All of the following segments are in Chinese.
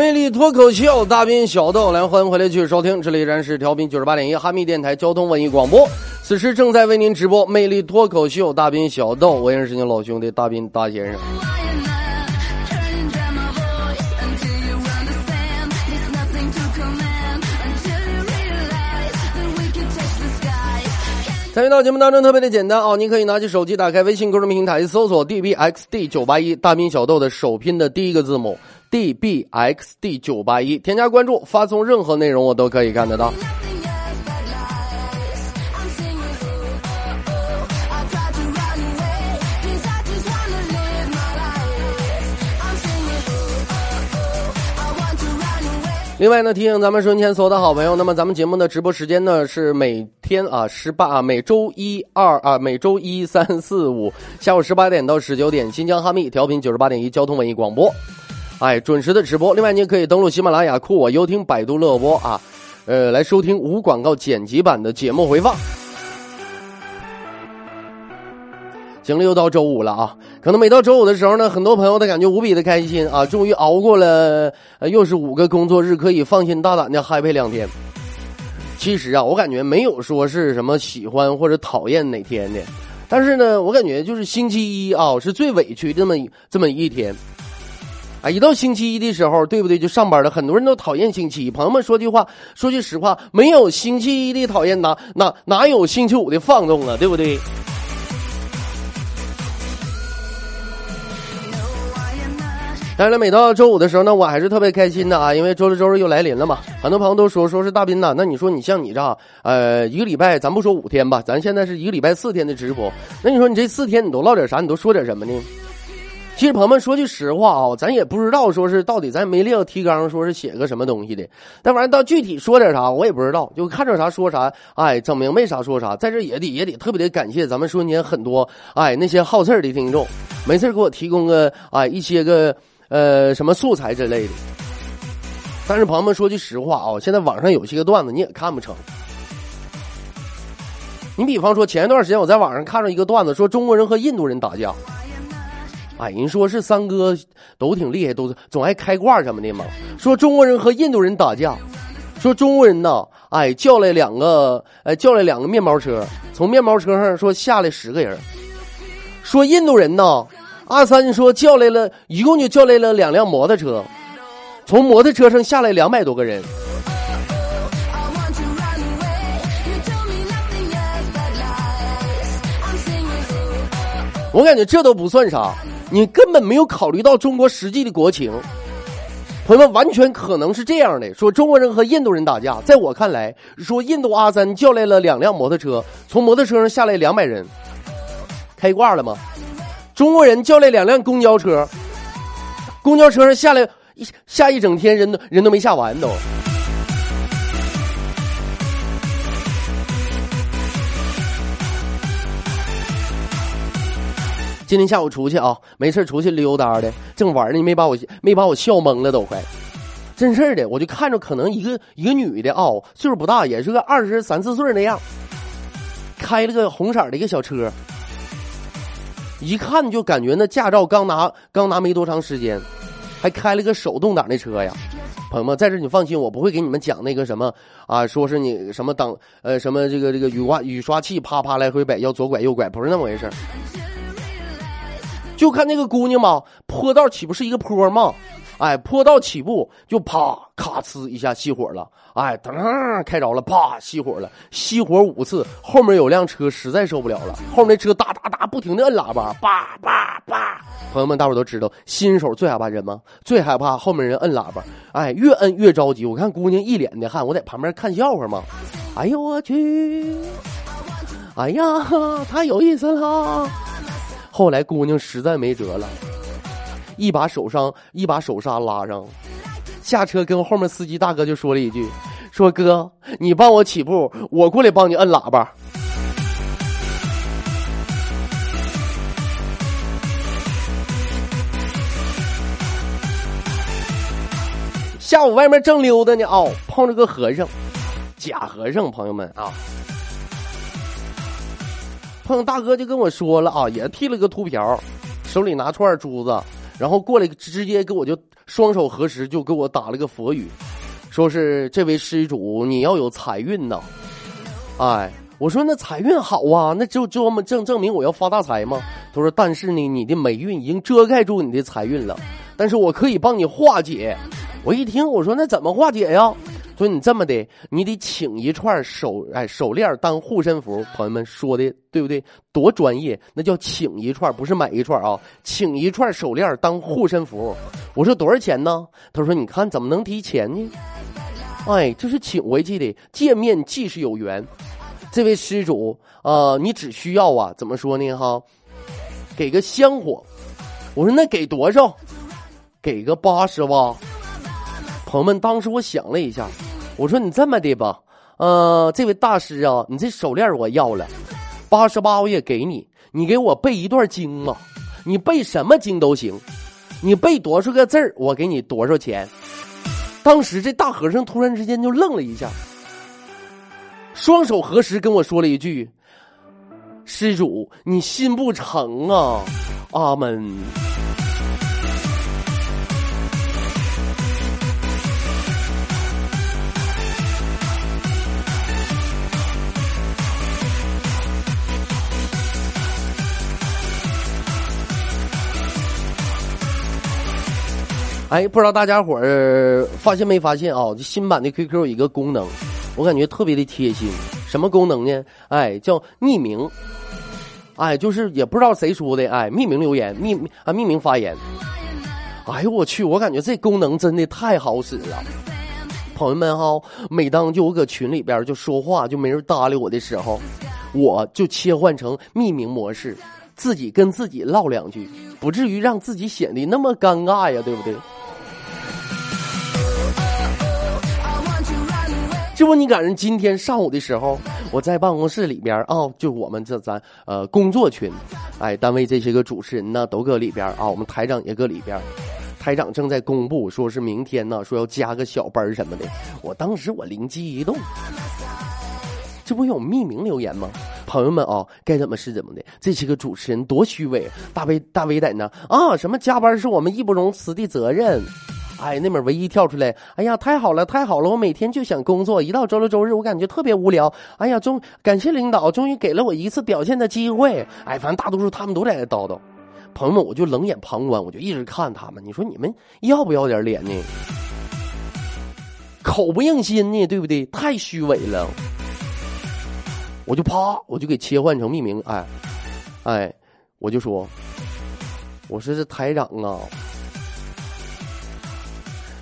魅力脱口秀，大兵小豆，来欢迎回来继续收听，这里依然是调频九十八点一哈密电台交通文艺广播，此时正在为您直播魅力脱口秀，大兵小豆，我也是您老兄弟大兵大先生。参与到节目当中特别的简单哦，您可以拿起手机，打开微信公众平台，搜索 dbxd 九八一，大兵小豆的首拼的第一个字母 dbxd 九八一，添加关注，发送任何内容我都可以看得到。另外呢，提醒咱们收音前所有的好朋友，那么咱们节目的直播时间呢是每天啊十八啊每周一二啊每周一三四五下午十八点到十九点，新疆哈密调频九十八点一交通文艺广播，哎，准时的直播。另外，您可以登录喜马拉雅、酷我、优听、百度乐播啊，呃，来收听无广告剪辑版的节目回放。行了，又到周五了啊！可能每到周五的时候呢，很多朋友都感觉无比的开心啊，终于熬过了，呃，又是五个工作日，可以放心大胆的 happy 两天。其实啊，我感觉没有说是什么喜欢或者讨厌哪天的，但是呢，我感觉就是星期一啊是最委屈这么这么一天。啊，一到星期一的时候，对不对？就上班了，很多人都讨厌星期一。朋友们说句话，说句实话，没有星期一的讨厌，哪哪哪有星期五的放纵啊？对不对？当然了，每到周五的时候呢，我还是特别开心的啊，因为周六周日又来临了嘛。很多朋友都说，说是大斌呐，那你说你像你这，呃，一个礼拜，咱不说五天吧，咱现在是一个礼拜四天的直播，那你说你这四天你都唠点啥？你都说点什么呢？其实朋友们说句实话啊，咱也不知道说是到底咱没列个提纲，说是写个什么东西的。但反正到具体说点啥，我也不知道，就看着啥说啥。哎，整明白啥说啥。在这也得也得特别的感谢咱们说年很多哎那些好事儿的听众，没事给我提供个哎一些个。呃，什么素材之类的？但是朋友们说句实话啊，现在网上有些个段子你也看不成。你比方说前一段时间我在网上看着一个段子，说中国人和印度人打架。哎，人说是三哥都挺厉害，都总爱开挂什么的嘛。说中国人和印度人打架，说中国人呢，哎叫来两个，呃叫来两个面包车，从面包车上说下来十个人。说印度人呢。阿三说叫来了一共就叫来了两辆摩托车，从摩托车上下来两百多个人。我感觉这都不算啥，你根本没有考虑到中国实际的国情。朋友们，完全可能是这样的：说中国人和印度人打架，在我看来，说印度阿三叫来了两辆摩托车，从摩托车上下来两百人，开挂了吗？中国人叫来两辆公交车，公交车上下来一下一整天，人都人都没下完都。今天下午出去啊，没事出去溜达的，正玩呢，没把我没把我笑懵了都快，真事儿的，我就看着可能一个一个女的啊，岁数不大，也是个二十三四岁那样，开了个红色的一个小车。一看就感觉那驾照刚拿刚拿没多长时间，还开了个手动挡的车呀！朋友们，在这你放心，我不会给你们讲那个什么啊，说是你什么挡呃什么这个这个雨刮雨刷器啪啪来回摆，要左拐右拐，不是那么回事就看那个姑娘嘛，坡道岂不是一个坡吗？哎，坡道起步就啪咔呲一下熄火了，哎，噔开着了，啪熄火了，熄火五次，后面有辆车实在受不了了，后面那车哒哒哒不停的摁喇叭，叭叭叭。朋友们，大伙都知道，新手最害怕什么？最害怕后面人摁喇叭，哎，越摁越着急。我看姑娘一脸的汗，我在旁边看笑话嘛。哎呦我去！哎呀，太有意思了。后来姑娘实在没辙了，一把手上一把手刹拉上，下车跟后面司机大哥就说了一句：“说哥，你帮我起步，我过来帮你摁喇叭。”下午外面正溜达呢，哦，碰着个和尚，假和尚，朋友们啊。碰大哥就跟我说了啊，也剃了个秃瓢，手里拿串珠子，然后过来直接给我就双手合十，就给我打了个佛语，说是这位施主你要有财运呐。哎，我说那财运好啊，那就就证证证明我要发大财吗？他说但是呢，你的霉运已经遮盖住你的财运了，但是我可以帮你化解。我一听，我说那怎么化解呀？说你这么的，你得请一串手哎手链当护身符。朋友们说的对不对？多专业，那叫请一串，不是买一串啊，请一串手链当护身符。我说多少钱呢？他说你看怎么能提钱呢？哎，这是请回去的，见面即是有缘。这位施主啊，你只需要啊，怎么说呢？哈，给个香火。我说那给多少？给个八十吧。朋友们，当时我想了一下，我说你这么的吧，呃，这位大师啊，你这手链我要了，八十八我也给你，你给我背一段经吧，你背什么经都行，你背多少个字儿，我给你多少钱。当时这大和尚突然之间就愣了一下，双手合十跟我说了一句：“施主，你心不诚啊，阿门。”哎，不知道大家伙儿发现没发现啊？这新版的 QQ 有一个功能，我感觉特别的贴心。什么功能呢？哎，叫匿名。哎，就是也不知道谁说的，哎，匿名留言，匿啊匿名发言。哎呦我去，我感觉这功能真的太好使了。朋友们哈，每当就我搁群里边就说话就没人搭理我的时候，我就切换成匿名模式，自己跟自己唠两句，不至于让自己显得那么尴尬呀，对不对？这不，你赶上今天上午的时候，我在办公室里边啊，就我们这咱呃工作群，哎，单位这些个主持人呢都搁里边啊，我们台长也搁里边，台长正在公布，说是明天呢，说要加个小班什么的。我当时我灵机一动，这不有匿名留言吗？朋友们啊，该怎么是怎么的。这些个主持人多虚伪，大威大威在那啊，什么加班是我们义不容辞的责任。哎，那边唯一跳出来，哎呀，太好了，太好了！我每天就想工作，一到周六周日，我感觉特别无聊。哎呀，终感谢领导，终于给了我一次表现的机会。哎，反正大多数他们都在那叨叨。朋友们，我就冷眼旁观，我就一直看他们。你说你们要不要点脸呢？口不应心呢，对不对？太虚伪了。我就啪，我就给切换成匿名。哎，哎，我就说，我说这台长啊。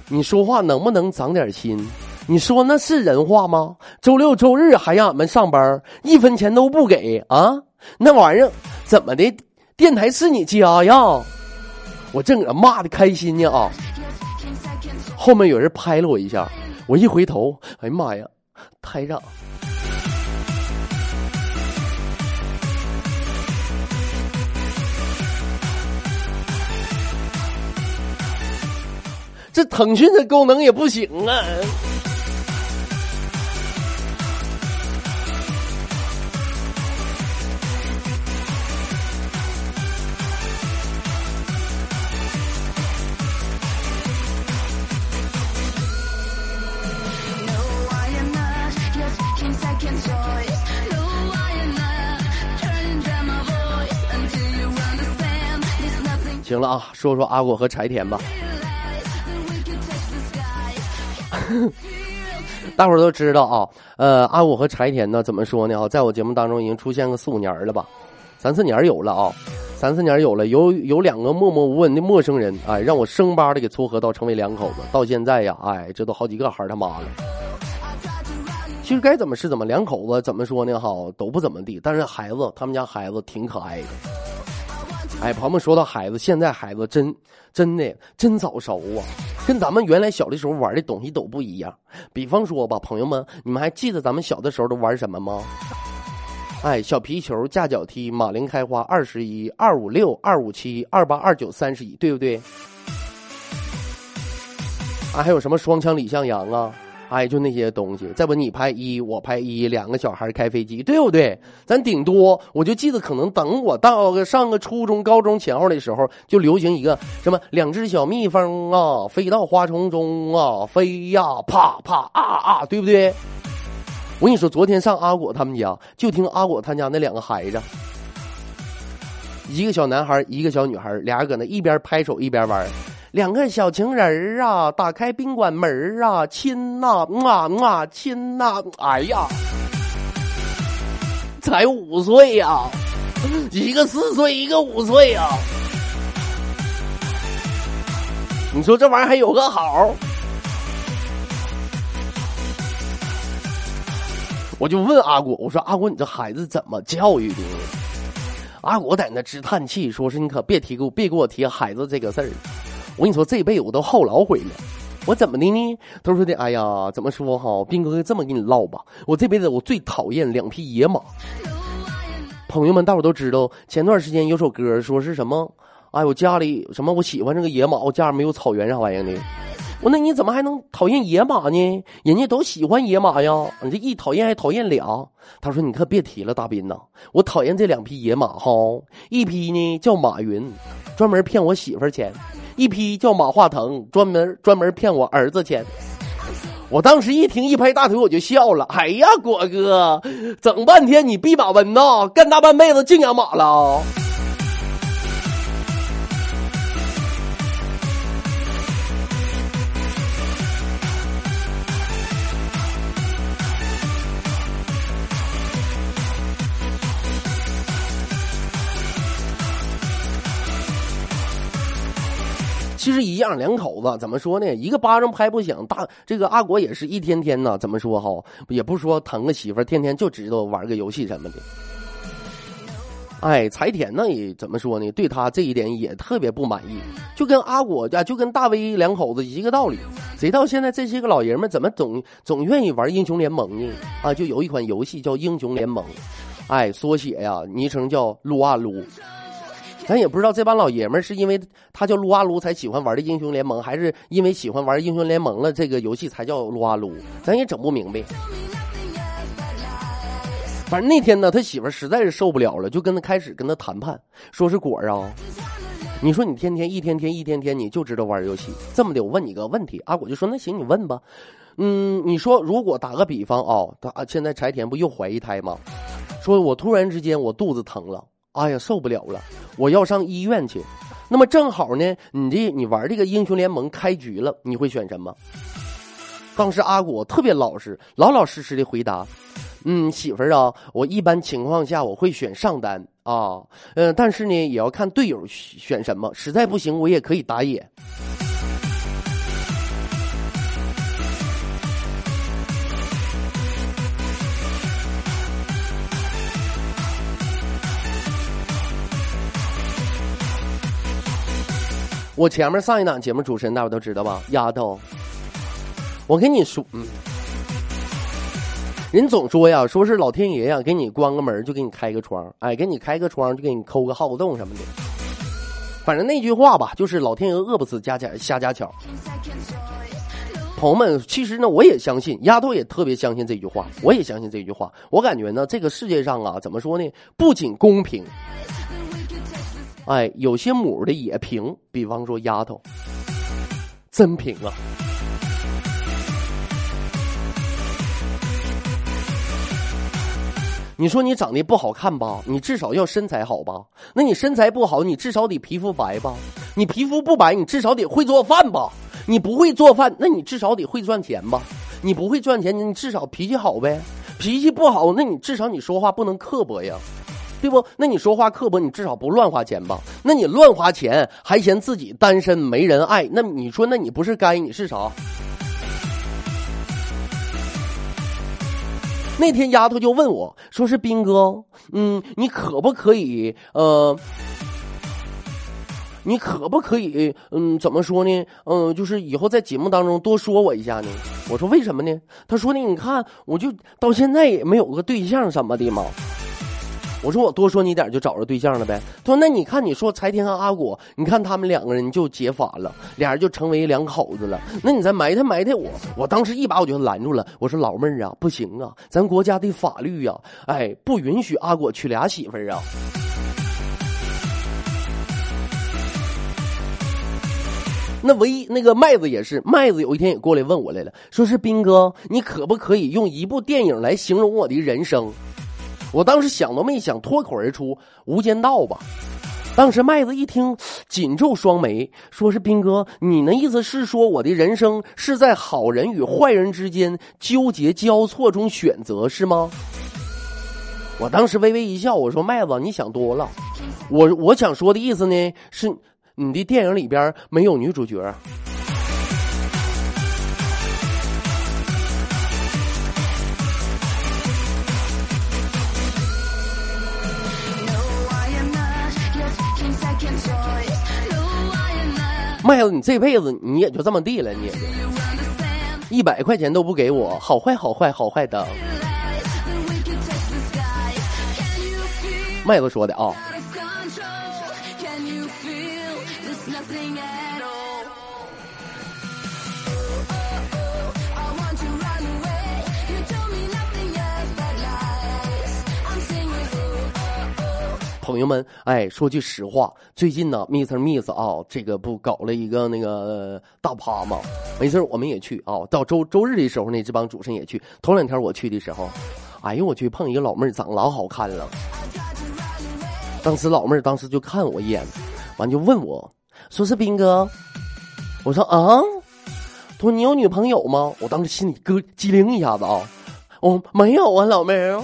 你说话能不能长点心？你说那是人话吗？周六周日还让俺们上班，一分钱都不给啊？那玩意儿怎么的？电台是你家呀？我正搁骂的开心呢啊！后面有人拍了我一下，我一回头，哎呀妈呀，台长！这腾讯的功能也不行啊！行了啊，说说阿果和柴田吧。大伙儿都知道啊，呃，阿五和柴田呢，怎么说呢？啊，在我节目当中已经出现个四五年了吧，三四年有了啊，三四年有了，有有两个默默无闻的陌生人，哎，让我生巴的给撮合到成为两口子，到现在呀，哎，这都好几个孩儿他妈了。其实该怎么是怎么，两口子怎么说呢？哈，都不怎么地，但是孩子，他们家孩子挺可爱的。哎，朋友们说到孩子，现在孩子真真的真早熟啊，跟咱们原来小的时候玩的东西都不一样。比方说吧，朋友们，你们还记得咱们小的时候都玩什么吗？哎，小皮球、架脚踢、马铃开花、二十一、二五六、二五七、二八二九、三十一，对不对？啊，还有什么双枪李向阳啊？哎，就那些东西，再不你拍一，我拍一，两个小孩开飞机，对不对？咱顶多我就记得，可能等我到个上个初中、高中前后的时候，就流行一个什么两只小蜜蜂啊，飞到花丛中啊，飞呀，啪啪啊啊，对不对？我跟你说，昨天上阿果他们家，就听阿果他家那两个孩子，一个小男孩，一个小女孩，俩搁那一边拍手一边玩。两个小情人儿啊，打开宾馆门儿啊，亲呐，啊啊，亲呐！哎呀，才五岁呀，一个四岁，一个五岁呀。你说这玩意儿还有个好？我就问阿果，我说阿果，你这孩子怎么教育的？阿果在那直叹气，说是你可别提给我，别给我提孩子这个事儿。我跟你说，这辈子我都后老悔了。我怎么的呢？他说的，哎呀，怎么说哈？斌哥这么跟你唠吧，我这辈子我最讨厌两匹野马。朋友们，大伙都知道，前段时间有首歌说是什么？哎，我家里什么？我喜欢这个野马，我家里没有草原啥玩意儿的。我那你怎么还能讨厌野马呢？人家都喜欢野马呀，你这一讨厌还讨厌俩。他说你可别提了，大斌呐，我讨厌这两匹野马哈，一匹呢叫马云，专门骗我媳妇儿钱。一批叫马化腾，专门专门骗我儿子钱。我当时一听，一拍大腿，我就笑了。哎呀，果哥，整半天你弼马温呐，干大半辈子净养马了。其实一样，两口子怎么说呢？一个巴掌拍不响，大这个阿果也是一天天呢，怎么说哈？也不说疼个媳妇，天天就知道玩个游戏什么的。哎，柴田呢也怎么说呢？对他这一点也特别不满意，就跟阿果家就跟大威两口子一个道理。谁到现在这些个老爷们怎么总总愿意玩英雄联盟呢？啊，就有一款游戏叫英雄联盟，哎，缩写呀，昵称叫撸啊撸。咱也不知道这帮老爷们是因为他叫撸啊撸才喜欢玩的英雄联盟，还是因为喜欢玩英雄联盟了这个游戏才叫撸啊撸，咱也整不明白。反正那天呢，他媳妇实在是受不了了，就跟他开始跟他谈判，说是果儿啊，你说你天天一天天一天天你就知道玩游戏，这么的，我问你个问题，阿果就说那行你问吧，嗯，你说如果打个比方啊，他现在柴田不又怀一胎吗？说我突然之间我肚子疼了。哎呀，受不了了！我要上医院去。那么正好呢，你这你玩这个英雄联盟开局了，你会选什么？当时阿果特别老实，老老实实的回答：“嗯，媳妇儿啊，我一般情况下我会选上单啊，嗯，但是呢，也要看队友选什么，实在不行我也可以打野。”我前面上一档节目主持人大伙都知道吧？丫头，我跟你说，嗯，人总说呀，说是老天爷呀，给你关个门就给你开个窗，哎，给你开个窗就给你抠个耗子洞什么的。反正那句话吧，就是老天爷饿不死家家瞎家巧。朋友们，其实呢，我也相信，丫头也特别相信这句话，我也相信这句话。我感觉呢，这个世界上啊，怎么说呢？不仅公平。哎，有些母的也平，比方说丫头，真平啊！你说你长得不好看吧，你至少要身材好吧？那你身材不好，你至少得皮肤白吧？你皮肤不白，你至少得会做饭吧？你不会做饭，那你至少得会赚钱吧？你不会赚钱，你至少脾气好呗。脾气不好，那你至少你说话不能刻薄呀，对不？那你说话刻薄，你至少不乱花钱吧？那你乱花钱，还嫌自己单身没人爱，那你说，那你不是该，你是啥？那天丫头就问我，说是斌哥，嗯，你可不可以，呃。你可不可以，嗯，怎么说呢？嗯，就是以后在节目当中多说我一下呢。我说为什么呢？他说呢，你看，我就到现在也没有个对象什么的嘛。我说我多说你点就找着对象了呗。他说那你看你说柴天和阿果，你看他们两个人就结法了，俩人就成为两口子了。那你再埋汰埋汰我，我当时一把我就拦住了。我说老妹儿啊，不行啊，咱国家的法律呀，哎，不允许阿果娶俩媳妇儿啊。那唯一那个麦子也是麦子，有一天也过来问我来了，说是斌哥，你可不可以用一部电影来形容我的人生？我当时想都没想，脱口而出《无间道》吧。当时麦子一听，紧皱双眉，说是斌哥，你那意思是说我的人生是在好人与坏人之间纠结交错中选择是吗？我当时微微一笑，我说麦子，你想多了。我我想说的意思呢是。你的电影里边没有女主角。麦子，你这辈子你也就这么地了，你一百块钱都不给我，好坏好坏好坏的。麦子说的啊。朋友们，哎，说句实话，最近呢，Mr. Miss 啊，这个不搞了一个那个大趴吗？没事，我们也去啊。到周周日的时候呢，这帮主持人也去。头两天我去的时候，哎呦我去，碰一个老妹儿，长老好看了。当时老妹儿当时就看我一眼，完就问我，说是斌哥。我说啊，他说你有女朋友吗？我当时心里咯机灵一下子啊，我没有啊，老妹儿。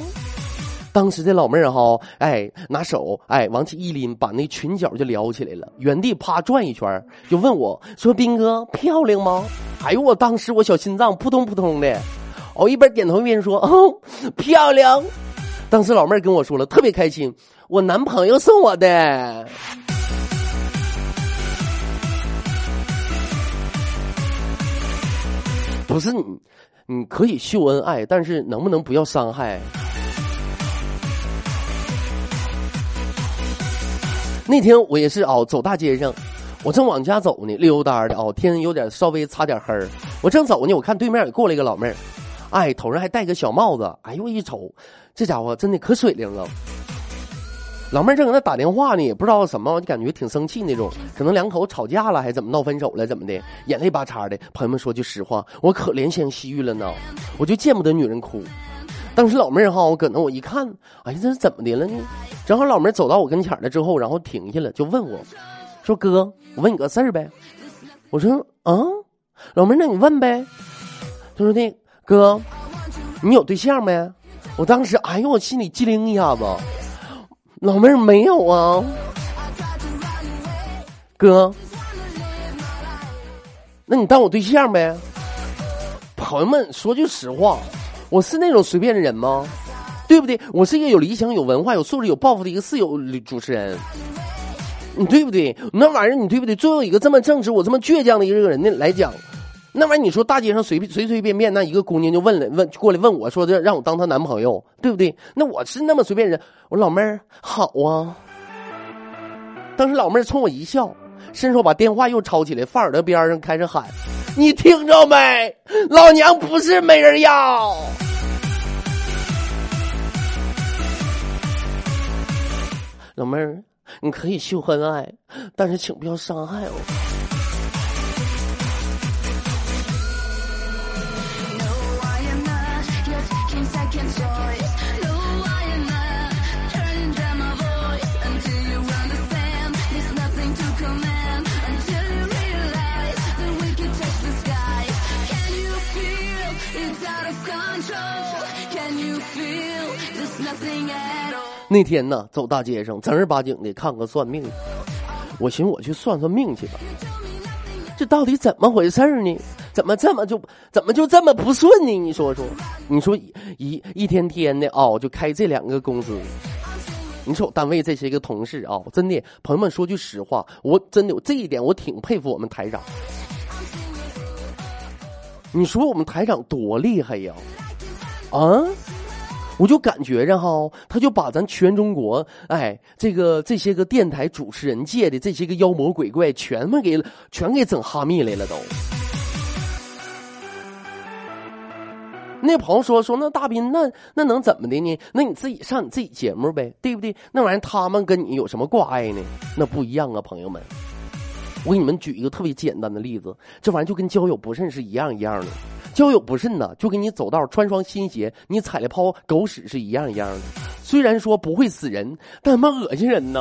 当时这老妹儿哈，哎，拿手哎往起一拎，把那裙角就撩起来了，原地啪转一圈，就问我说：“斌哥漂亮吗？”哎呦，我当时我小心脏扑通扑通的，我一边点头一边说：“哦，漂亮。”当时老妹儿跟我说了，特别开心，我男朋友送我的。不是你，你可以秀恩爱，但是能不能不要伤害？那天我也是哦，走大街上，我正往家走呢，溜达的哦，天有点稍微擦点黑儿。我正走呢，我看对面也过来一个老妹儿，哎，头上还戴个小帽子，哎呦，一瞅，这家伙真的可水灵了。老妹儿正搁那打电话呢，也不知道什么，就感觉挺生气那种，可能两口吵架了，还怎么闹分手了，怎么的，眼泪巴叉的。朋友们说句实话，我可怜香惜玉了呢，我就见不得女人哭。当时老妹儿哈，我搁那我一看，哎呀，这是怎么的了呢？正好老妹儿走到我跟前了之后，然后停下了，就问我，说哥，我问你个事儿呗。我说啊，老妹儿，那你问呗。他说那哥，你有对象没？我当时哎呦，我心里机灵一下子。老妹儿没有啊，哥，那你当我对象呗。朋友们说句实话。我是那种随便的人吗？对不对？我是一个有理想、有文化、有素质、有抱负的一个自由主持人，你对不对？那玩意儿你对不对？作为一个这么正直、我这么倔强的一个人呢来讲，那玩意儿你说大街上随随随便便那一个姑娘就问了问过来问我说这让我当她男朋友，对不对？那我是那么随便人，我老妹儿好啊。当时老妹儿冲我一笑，伸手把电话又抄起来，放耳朵边上开始喊。你听着没？老娘不是没人要。老妹儿，你可以秀恩爱，但是请不要伤害我。那天呢，走大街上，正儿八经的看个算命，我寻思我去算算命去吧。这到底怎么回事呢？怎么这么就怎么就这么不顺呢？你说说，你说一一天天的啊、就开这两个公司。你说我单位这些个同事啊，真的，朋友们说句实话，我真的这一点我挺佩服我们台长。你说我们台长多厉害呀？啊，我就感觉着哈，他就把咱全中国哎这个这些个电台主持人界的这些个妖魔鬼怪全部给全给整哈密来了都。那朋友说说那大斌那那能怎么的呢？那你自己上你自己节目呗，对不对？那玩意他们跟你有什么挂碍呢？那不一样啊，朋友们。我给你们举一个特别简单的例子，这玩意就跟交友不慎是一样一样的。交友不慎呢，就跟你走道穿双新鞋，你踩了泡狗屎是一样一样的。虽然说不会死人，但他妈恶心人呢。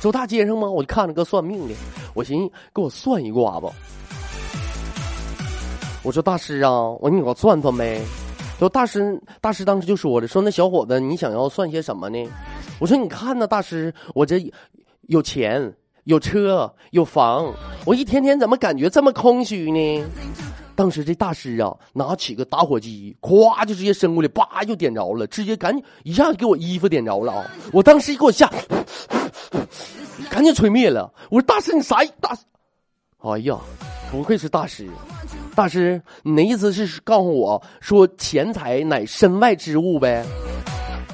走大街上吗？我就看着个算命的，我寻思给我算一卦吧。我说大师啊，我说你给我算算呗。说大师，大师当时就说了，说那小伙子，你想要算些什么呢？我说你看呢，大师，我这有钱，有车，有房，我一天天怎么感觉这么空虚呢？当时这大师啊，拿起个打火机，咵就直接伸过来，叭就点着了，直接赶紧一下就给我衣服点着了啊！我当时一给我吓，赶紧吹灭了。我说大师你啥意大？哎呀，不愧是大师。大师，你的意思是告诉我说钱财乃身外之物呗？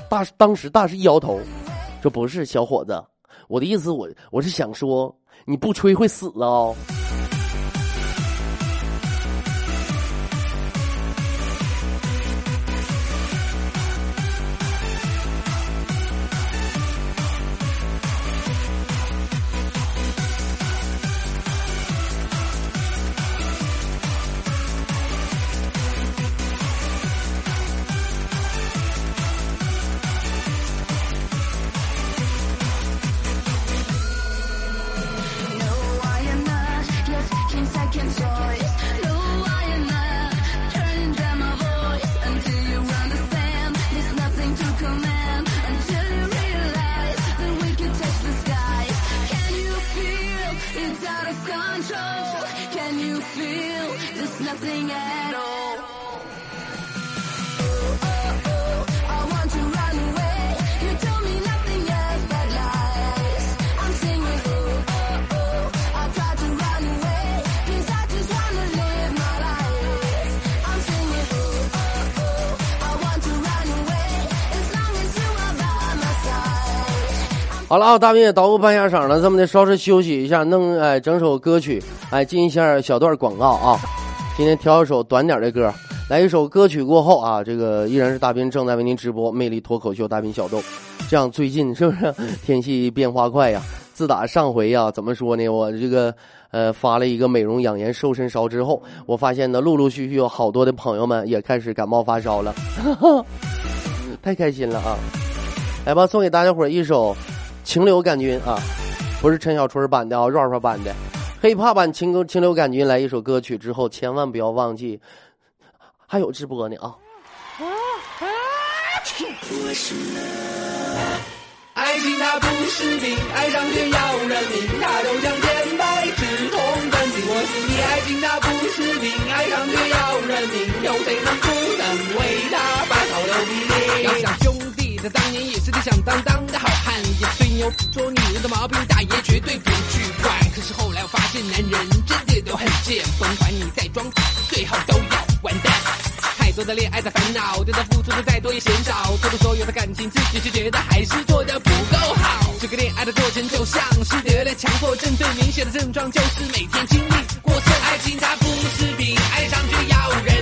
大当时大师一摇头，说不是，小伙子，我的意思我我是想说你不吹会死哦。好，大兵也捣鼓半下场了，这么的稍事休息一下，弄哎整首歌曲，哎进一下小段广告啊。今天挑一首短点的歌，来一首歌曲过后啊，这个依然是大兵正在为您直播《魅力脱口秀》大兵小豆。这样最近是不是天气变化快呀？自打上回呀，怎么说呢？我这个呃发了一个美容养颜瘦身烧之后，我发现呢，陆陆续续有好多的朋友们也开始感冒发烧了，太开心了啊！来吧，送给大家伙一首。情流感菌啊，不是陈小春版的啊，rap 版的，hiphop 版情情流感菌来一首歌曲之后，千万不要忘记，还有直播呢啊！爱情它不是病，爱上却要人命，它就像千百止痛钻进我心里。爱情它不是病，爱上却要人命，有谁能不能为它把草留比例？要想兄弟，他当年也是个响当当的好汉，也吹牛说女人的毛病大爷绝对不去管。可是后来我发现，男人真的都很贱，甭管你再装，最后都要完蛋。太多的恋爱的烦恼，对他付出的再多也嫌少，做的所有的感情，自己却觉得还是做的不够好。这个恋爱的过程就像是得了强迫症，最明显的症状就是每天经历过剩。爱情它不是病，爱上就要人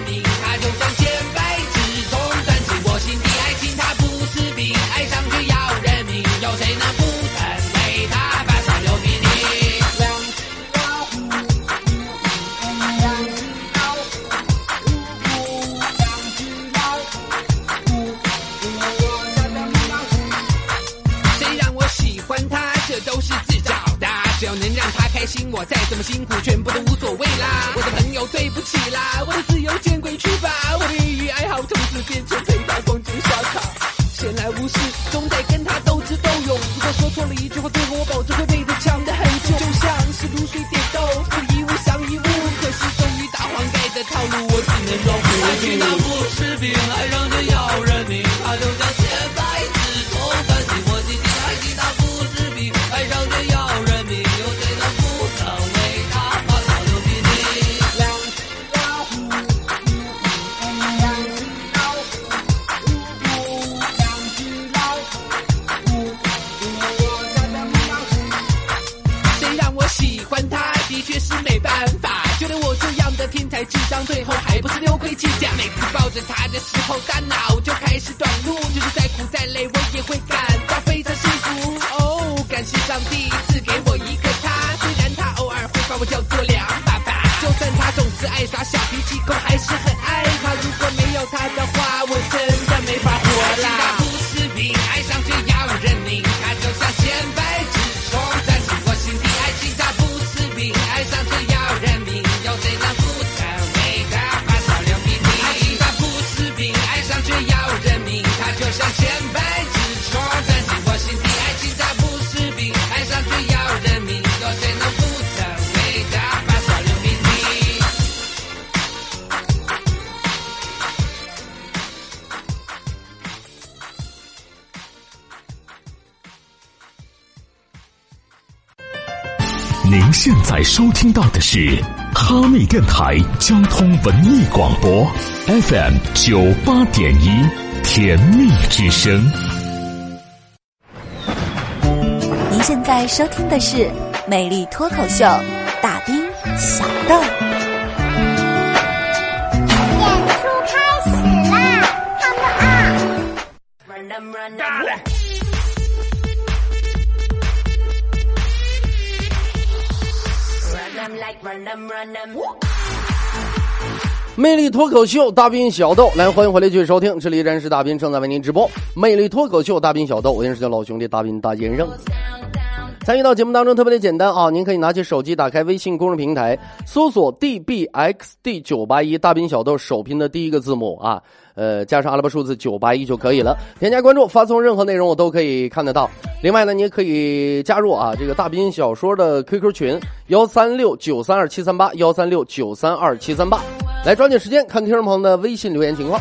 我叫收听到的是哈密电台交通文艺广播，FM 九八点一，甜蜜之声。您现在收听的是《美丽脱口秀》，大兵小豆。魅力脱口秀，大兵小豆，来欢迎回来继续收听，这里依然是大兵正在为您直播。魅力脱口秀，大兵小豆，我认识的老兄弟大兵大先生。参与到节目当中特别的简单啊，您可以拿起手机，打开微信公众平台，搜索 dbxd 九八一大兵小豆首拼的第一个字母啊，呃，加上阿拉伯数字九八一就可以了。添加关注，发送任何内容我都可以看得到。另外呢，你也可以加入啊这个大兵小说的 QQ 群幺三六九三二七三八幺三六九三二七三八。来抓紧时间看听众朋友的微信留言情况。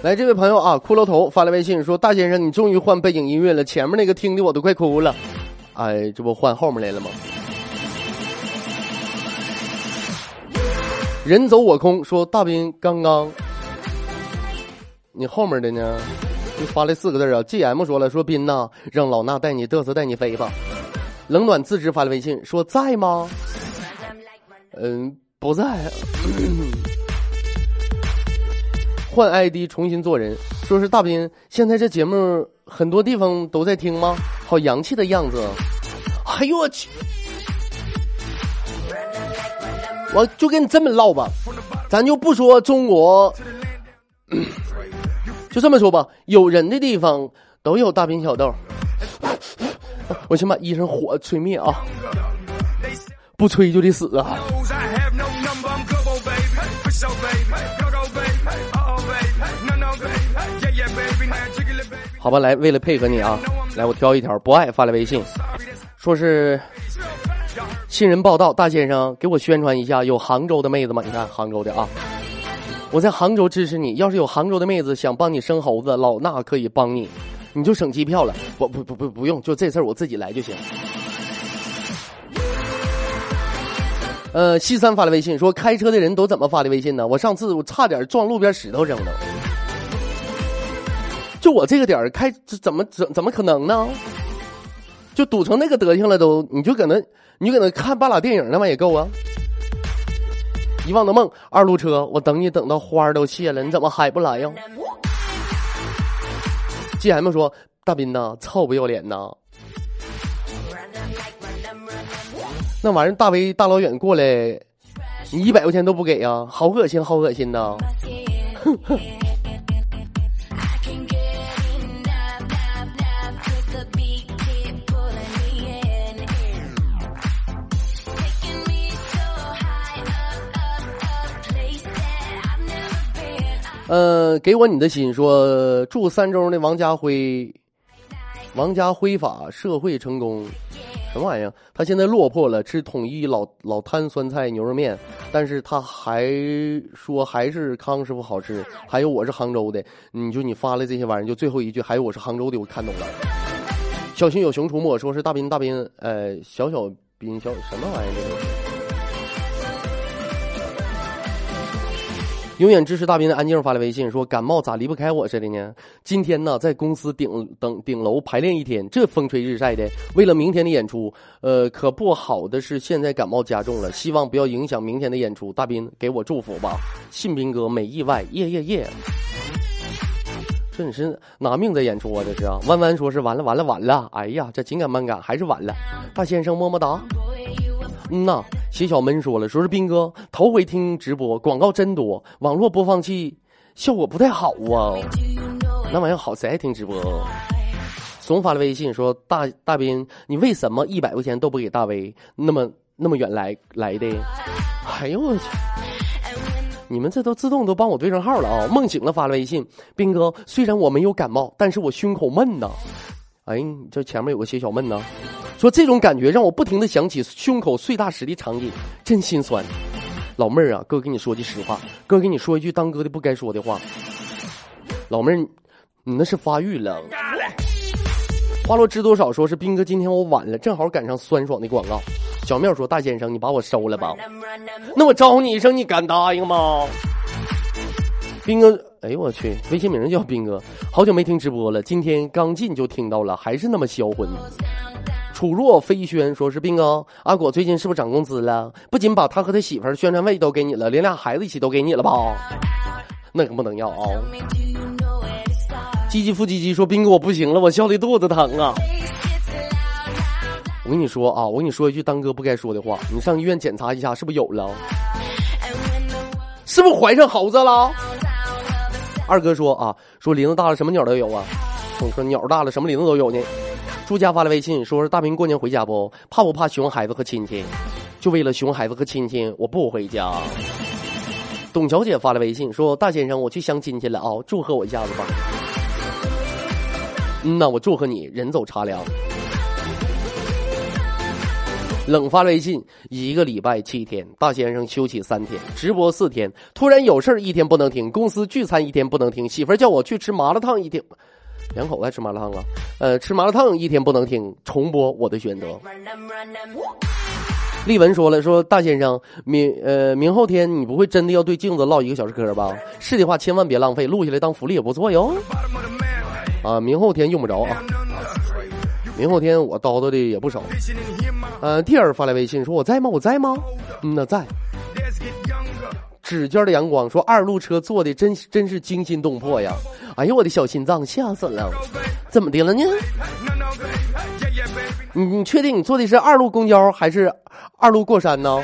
来，这位朋友啊，骷髅头发来微信说：“大先生，你终于换背景音乐了，前面那个听的我都快哭了。”哎，这不换后面来了吗？人走我空说：“大兵刚刚，你后面的呢？就发来四个字啊。”GM 说了：“说斌呐，让老衲带你嘚瑟带你飞吧。”冷暖自知发来微信说：“在吗？”嗯，不在。换 ID 重新做人，说是大斌，现在这节目很多地方都在听吗？好洋气的样子。哎呦我去！我就跟你这么唠吧，咱就不说中国，就这么说吧，有人的地方都有大兵小豆。我先把衣裳火吹灭啊！不吹就得死啊！好吧，来，为了配合你啊，来，我挑一条。不爱发来微信，说是新人报道，大先生给我宣传一下，有杭州的妹子吗？你看杭州的啊，我在杭州支持你。要是有杭州的妹子想帮你生猴子，老衲可以帮你，你就省机票了。不不不不不用，就这事儿我自己来就行。呃，西三发的微信说，开车的人都怎么发的微信呢？我上次我差点撞路边石头扔了。就我这个点儿开，怎么怎怎么可能呢？就堵成那个德行了都，你就搁那，你就搁那看半拉电影那玩意也够啊。遗忘的梦，二路车，我等你等到花儿都谢了，你怎么还不来呀？GM 说：“大斌呐，臭不要脸呐！那玩意大威大老远过来，你一百块钱都不给呀？好恶心，好恶心呐！”。呃，给我你的心说，祝三中的王家辉，王家辉法社会成功，什么玩意儿？他现在落魄了，吃统一老老坛酸菜牛肉面，但是他还说还是康师傅好吃。还有我是杭州的，你就你发了这些玩意儿，就最后一句，还有我是杭州的，我看懂了。小心有熊出没，说是大斌大斌，呃，小小斌小什么玩意儿这是。永远支持大斌的安静发来微信说：“感冒咋离不开我似的呢？今天呢，在公司顶等顶楼排练一天，这风吹日晒的，为了明天的演出，呃，可不好的是现在感冒加重了，希望不要影响明天的演出。大斌给我祝福吧，信斌哥没意外，耶耶耶！这你是拿命在演出啊？这是啊！弯弯说是完了完了完了，哎呀，这紧赶慢赶还是完了。大先生么么哒。嗯呐，谢小闷说了，说是斌哥头回听直播，广告真多，网络播放器效果不太好啊。那玩意儿好，谁爱听直播？怂发了微信说：“大大斌，你为什么一百块钱都不给大威？那么那么远来来的？哎呦我去！你们这都自动都帮我对上号了啊！梦醒了发了微信，斌哥，虽然我没有感冒，但是我胸口闷呐。哎，这前面有个谢小闷呢。”说这种感觉让我不停的想起胸口碎大石的场景，真心酸。老妹儿啊，哥跟你说句实话，哥跟你说一句当哥的不该说的话。老妹儿，你那是发育了。花落知多少？说是兵哥，今天我晚了，正好赶上酸爽的广告。小妙说：“大先生，你把我收了吧。”那我招呼你一声，你敢答应吗？兵哥，哎呦我去，微信名叫兵哥，好久没听直播了，今天刚进就听到了，还是那么销魂。楚若飞轩说：“是斌哥，阿果最近是不是涨工资了？不仅把他和他媳妇儿宣传费都给你了，连俩孩子一起都给你了吧？那可不能要啊！”唧唧复唧唧说：“斌哥，我不行了，我笑的肚子疼啊！我跟你说啊，我跟你说一句当哥不该说的话，你上医院检查一下，是不是有了？是不是怀上猴子了？”二哥说：“啊，说林子大了，什么鸟都有啊。我说鸟大了，什么林子都有呢。”朱家发来微信说：“是大明过年回家不？怕不怕熊孩子和亲戚？就为了熊孩子和亲戚，我不回家。”董小姐发来微信说：“大先生，我去相亲去了啊，祝贺我一下子吧。”嗯呐，我祝贺你人走茶凉。冷发微信：一个礼拜七天，大先生休息三天，直播四天，突然有事一天不能停，公司聚餐一天不能停，媳妇叫我去吃麻辣烫一天。两口子爱吃麻辣烫啊，呃，吃麻辣烫一天不能停，重播我的选择。丽文说了，说大先生明呃明后天你不会真的要对镜子唠一个小时嗑吧？是的话千万别浪费，录下来当福利也不错哟。啊，明后天用不着啊，明后天我叨叨的也不少。呃，第二发来微信说我在吗？我在吗？嗯呐，在。指尖的阳光说：“二路车坐的真真是惊心动魄呀！哎呦，我的小心脏吓死了！怎么的了呢？你你确定你坐的是二路公交还是二路过山呢？”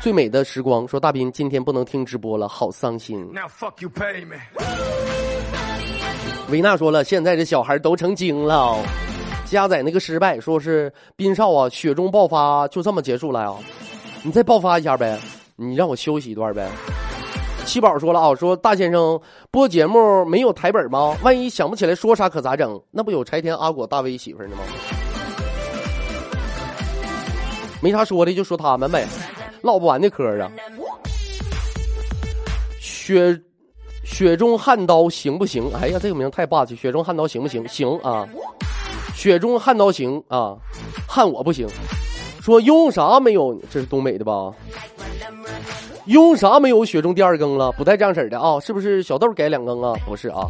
最美的时光说：“大斌今天不能听直播了，好伤心。”维娜说了：“现在这小孩都成精了。”加载那个失败，说是斌少啊，雪中爆发就这么结束了呀？你再爆发一下呗。你让我休息一段呗。七宝说了啊，说大先生播节目没有台本吗？万一想不起来说啥可咋整？那不有柴田阿果大威媳妇呢吗？没啥说的，就说他们呗，唠不完的嗑啊。雪雪中悍刀行不行？哎呀，这个名太霸气！雪中悍刀行不行？行啊，雪中悍刀行啊，悍我不行。说用啥没有？这是东北的吧？用啥没有雪中第二更了？不带这样式的啊！是不是小豆改两更啊？不是啊，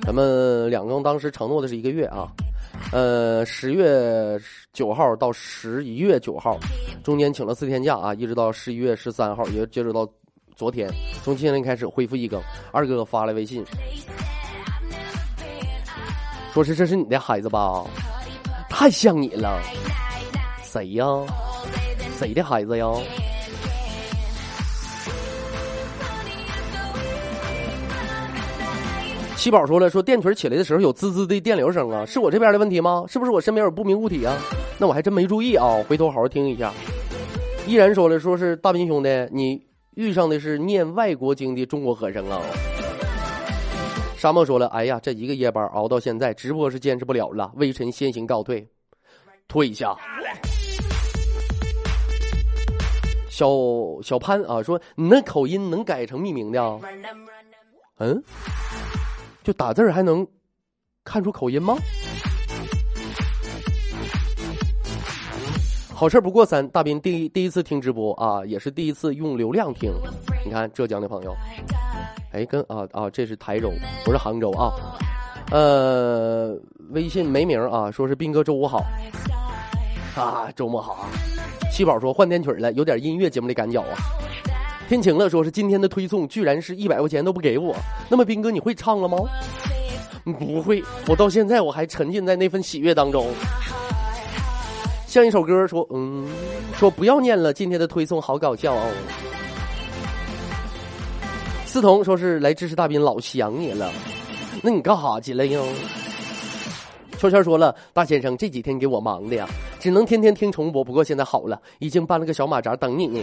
咱们两更当时承诺的是一个月啊，呃，十月九号到十一月九号，中间请了四天假啊，一直到十一月十三号，也截止到昨天，从今天开始恢复一更。二哥发来微信，说是这是你的孩子吧？太像你了，谁呀？谁的孩子呀？七宝说了，说电锤起来的时候有滋滋的电流声啊，是我这边的问题吗？是不是我身边有不明物体啊？那我还真没注意啊，回头好好听一下。依然说了，说是大兵兄弟，你遇上的是念外国经的中国和尚啊。沙漠说了：“哎呀，这一个夜班熬到现在，直播是坚持不了了，微臣先行告退，退下。”小小潘啊说：“你那口音能改成匿名的啊？嗯，就打字还能看出口音吗？”好事不过三，大斌第第一次听直播啊，也是第一次用流量听。你看浙江的朋友，哎，跟啊啊，这是台州，不是杭州啊。呃，微信没名啊，说是斌哥周五好啊，周末好啊。七宝说换电曲了，有点音乐节目的感觉啊。天晴了，说是今天的推送居然是一百块钱都不给我。那么斌哥你会唱了吗？不会，我到现在我还沉浸在那份喜悦当中。像一首歌说，嗯，说不要念了，今天的推送好搞笑哦。思彤说是来支持大斌，老想你了。那你干哈去了呀？圈圈说了，大先生这几天给我忙的呀，只能天天听重播。不过现在好了，已经搬了个小马扎等你呢。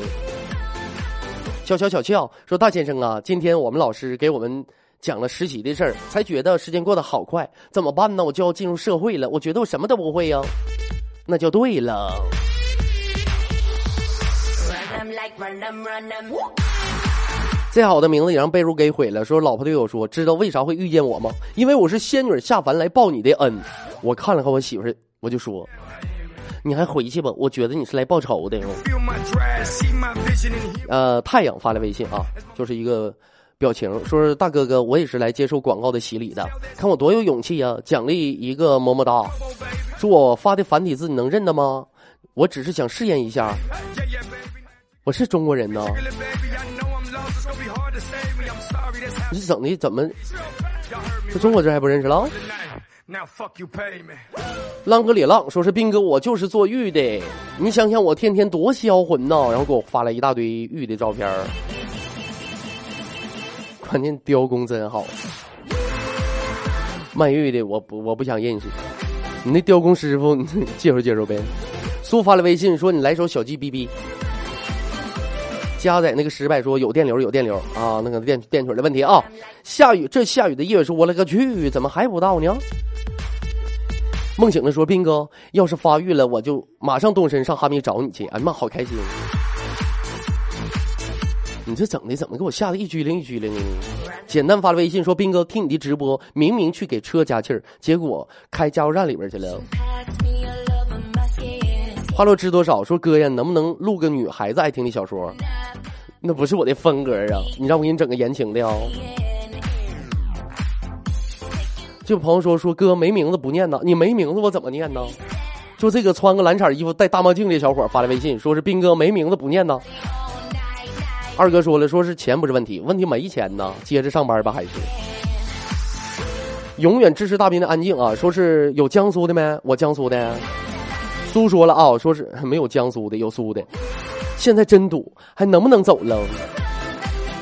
小小小俏说，大先生啊，今天我们老师给我们讲了实习的事儿，才觉得时间过得好快，怎么办呢？我就要进入社会了，我觉得我什么都不会呀。那就对了。最好的名字也让被褥给毁了。说老婆对我说：“知道为啥会遇见我吗？因为我是仙女下凡来报你的恩。”我看了看我媳妇儿，我就说：“你还回去吧，我觉得你是来报仇的。”呃，太阳发来微信啊，就是一个表情，说是大哥哥，我也是来接受广告的洗礼的，看我多有勇气呀！奖励一个么么哒。说我发的繁体字你能认得吗？我只是想试验一下。我是中国人呢。你整的怎么？这中国字还不认识了？Now fuck you pay me 浪哥李浪说是斌哥，我就是做玉的。你想想我天天多销魂呐！然后给我发了一大堆玉的照片关键雕工真好。卖玉的我不我不想认识。你那雕工师傅，你介绍介绍呗。苏发了微信说你来首小鸡哔哔。加载那个失败说有电流有电流啊，那个电电腿的问题啊。下雨这下雨的夜说我勒个去，怎么还不到呢？梦醒的说斌哥，要是发育了，我就马上动身上哈密找你去。哎呀妈，好开心！你这整的怎么给我吓得一激灵一激灵？简单发了微信说斌哥，听你的直播，明明去给车加气儿，结果开加油站里边去了。花落知多少？说哥呀，能不能录个女孩子爱听的小说？那不是我的风格啊！你让我给你整个言情的啊！这个朋友说说哥没名字不念呢，你没名字我怎么念呢？就这个穿个蓝色衣服戴大墨镜的小伙发来微信，说是斌哥没名字不念呢。二哥说了，说是钱不是问题，问题没钱呢，接着上班吧还是？永远支持大斌的安静啊！说是有江苏的没？我江苏的。苏说了啊，说是没有江苏的，有苏的。现在真堵，还能不能走了？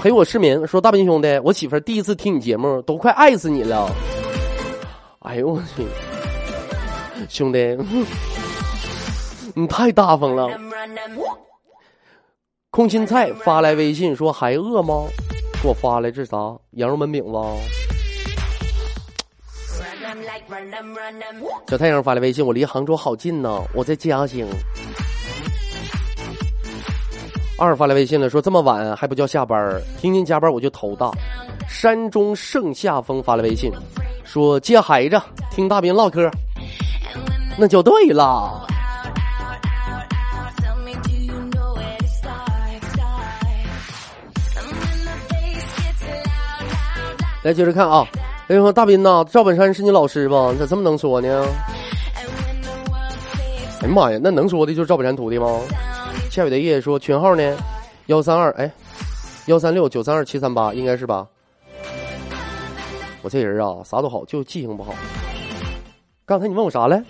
陪我失眠，说大兵兄弟，我媳妇第一次听你节目，都快爱死你了。哎呦我去，兄弟，你太大方了。空心菜发来微信说还饿吗？给我发来这啥羊肉焖饼子？小太阳发来微信，我离杭州好近呢，我在嘉兴。二发来微信了，说这么晚还不叫下班听见加班我就头大。山中盛夏风发来微信，说接孩子听大兵唠嗑，那就对了。来接着看啊。哎呦，大斌呐，赵本山是你老师吧？你咋这么能说呢？哎呀妈呀，那能说的就是赵本山徒弟吗？下雨的夜说群号呢，幺三二哎，幺三六九三二七三八应该是吧？我这人啊，啥都好，就记性不好。刚才你问我啥来？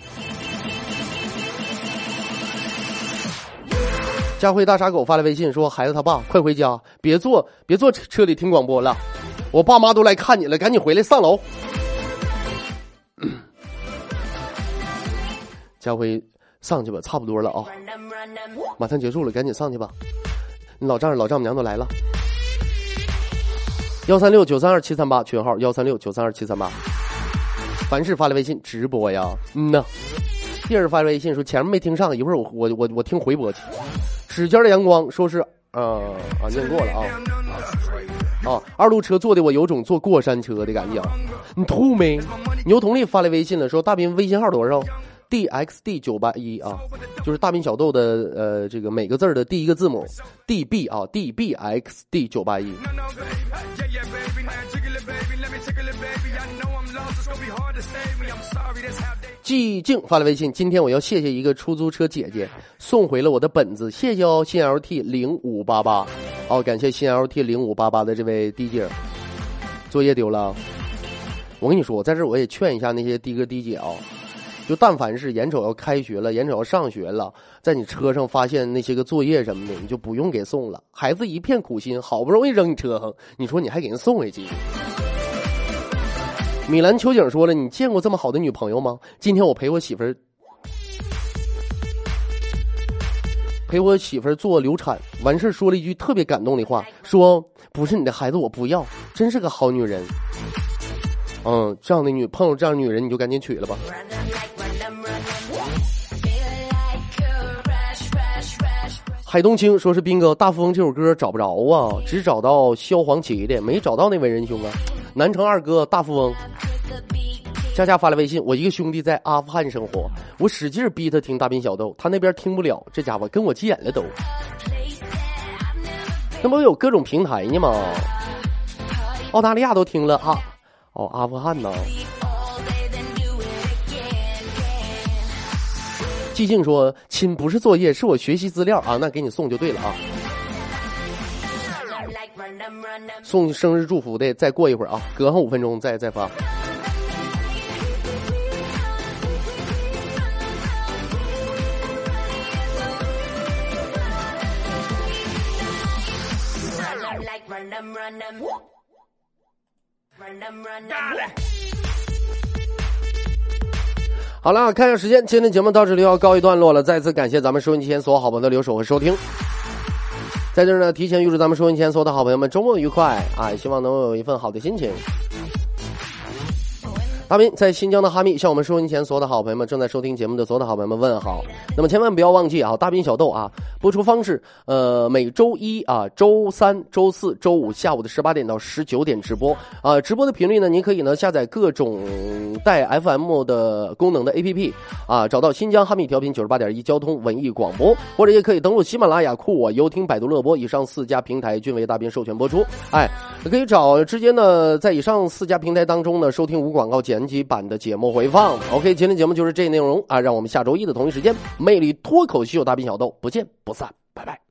佳慧大傻狗发来微信说：“孩子他爸，快回家，别坐别坐车里听广播了。”我爸妈都来看你了，赶紧回来上楼。家辉，上去吧，差不多了啊，马上结束了，赶紧上去吧。你老丈人老丈母娘都来了。幺三六九三二七三八群号幺三六九三二七三八，凡是发来微信直播呀，嗯呐。第二发微信说前面没听上，一会儿我我我我听回播去。指尖的阳光说是呃啊念过了啊啊二路车坐的我有种坐过山车的感觉，你吐没？牛同力发来微信了，说大斌微信号多少？dxd 九八一啊，就是大斌小豆的呃这个每个字的第一个字母 db 啊 dbxd 九八一。寂静发来微信，今天我要谢谢一个出租车姐姐送回了我的本子，谢谢哦，新 LT 零五八八，哦，感谢新 LT 零五八八的这位 DJ，作业丢了，我跟你说，在这我也劝一下那些的哥的姐啊，就但凡是眼瞅要开学了，眼瞅要上学了，在你车上发现那些个作业什么的，你就不用给送了，孩子一片苦心，好不容易扔你车上，你说你还给人送回去。米兰秋景说了：“你见过这么好的女朋友吗？今天我陪我媳妇儿陪我媳妇儿做流产，完事儿说了一句特别感动的话，说不是你的孩子我不要，真是个好女人。嗯，这样的女碰到这样的女人你就赶紧娶了吧。”海东青说是斌哥，《大富翁》这首歌找不着啊，只找到萧煌奇的，没找到那位仁兄啊。南城二哥大富翁，佳佳发来微信，我一个兄弟在阿富汗生活，我使劲逼他听大兵小豆，他那边听不了，这家伙跟我急眼了都。那不有各种平台呢吗？澳大利亚都听了啊，哦，阿富汗呢？寂静说，亲不是作业，是我学习资料啊，那给你送就对了啊。送生日祝福的，再过一会儿啊，隔上五分钟再再发。好了，看一下时间，今天节目到这里要告一段落了。再次感谢咱们收音机前所有好朋友的留守和收听。在这儿呢，提前预祝咱们收音前所有的好朋友们周末愉快啊！希望能有一份好的心情。大斌在新疆的哈密向我们收音前所有的好朋友们、正在收听节目的所有的好朋友们问好。那么千万不要忘记啊，大斌小豆啊，播出方式呃每周一啊、周三、周四周五下午的十八点到十九点直播啊。直播的频率呢，您可以呢下载各种带 FM 的功能的 APP 啊，找到新疆哈密调频九十八点一交通文艺广播，或者也可以登录喜马拉雅、酷我、优听、百度乐播，以上四家平台均为大斌授权播出。哎，可以找直接呢在以上四家平台当中呢收听无广告剪辑版的节目回放。OK，今天节目就是这内容啊，让我们下周一的同一时间，魅力脱口秀大兵小豆不见不散，拜拜。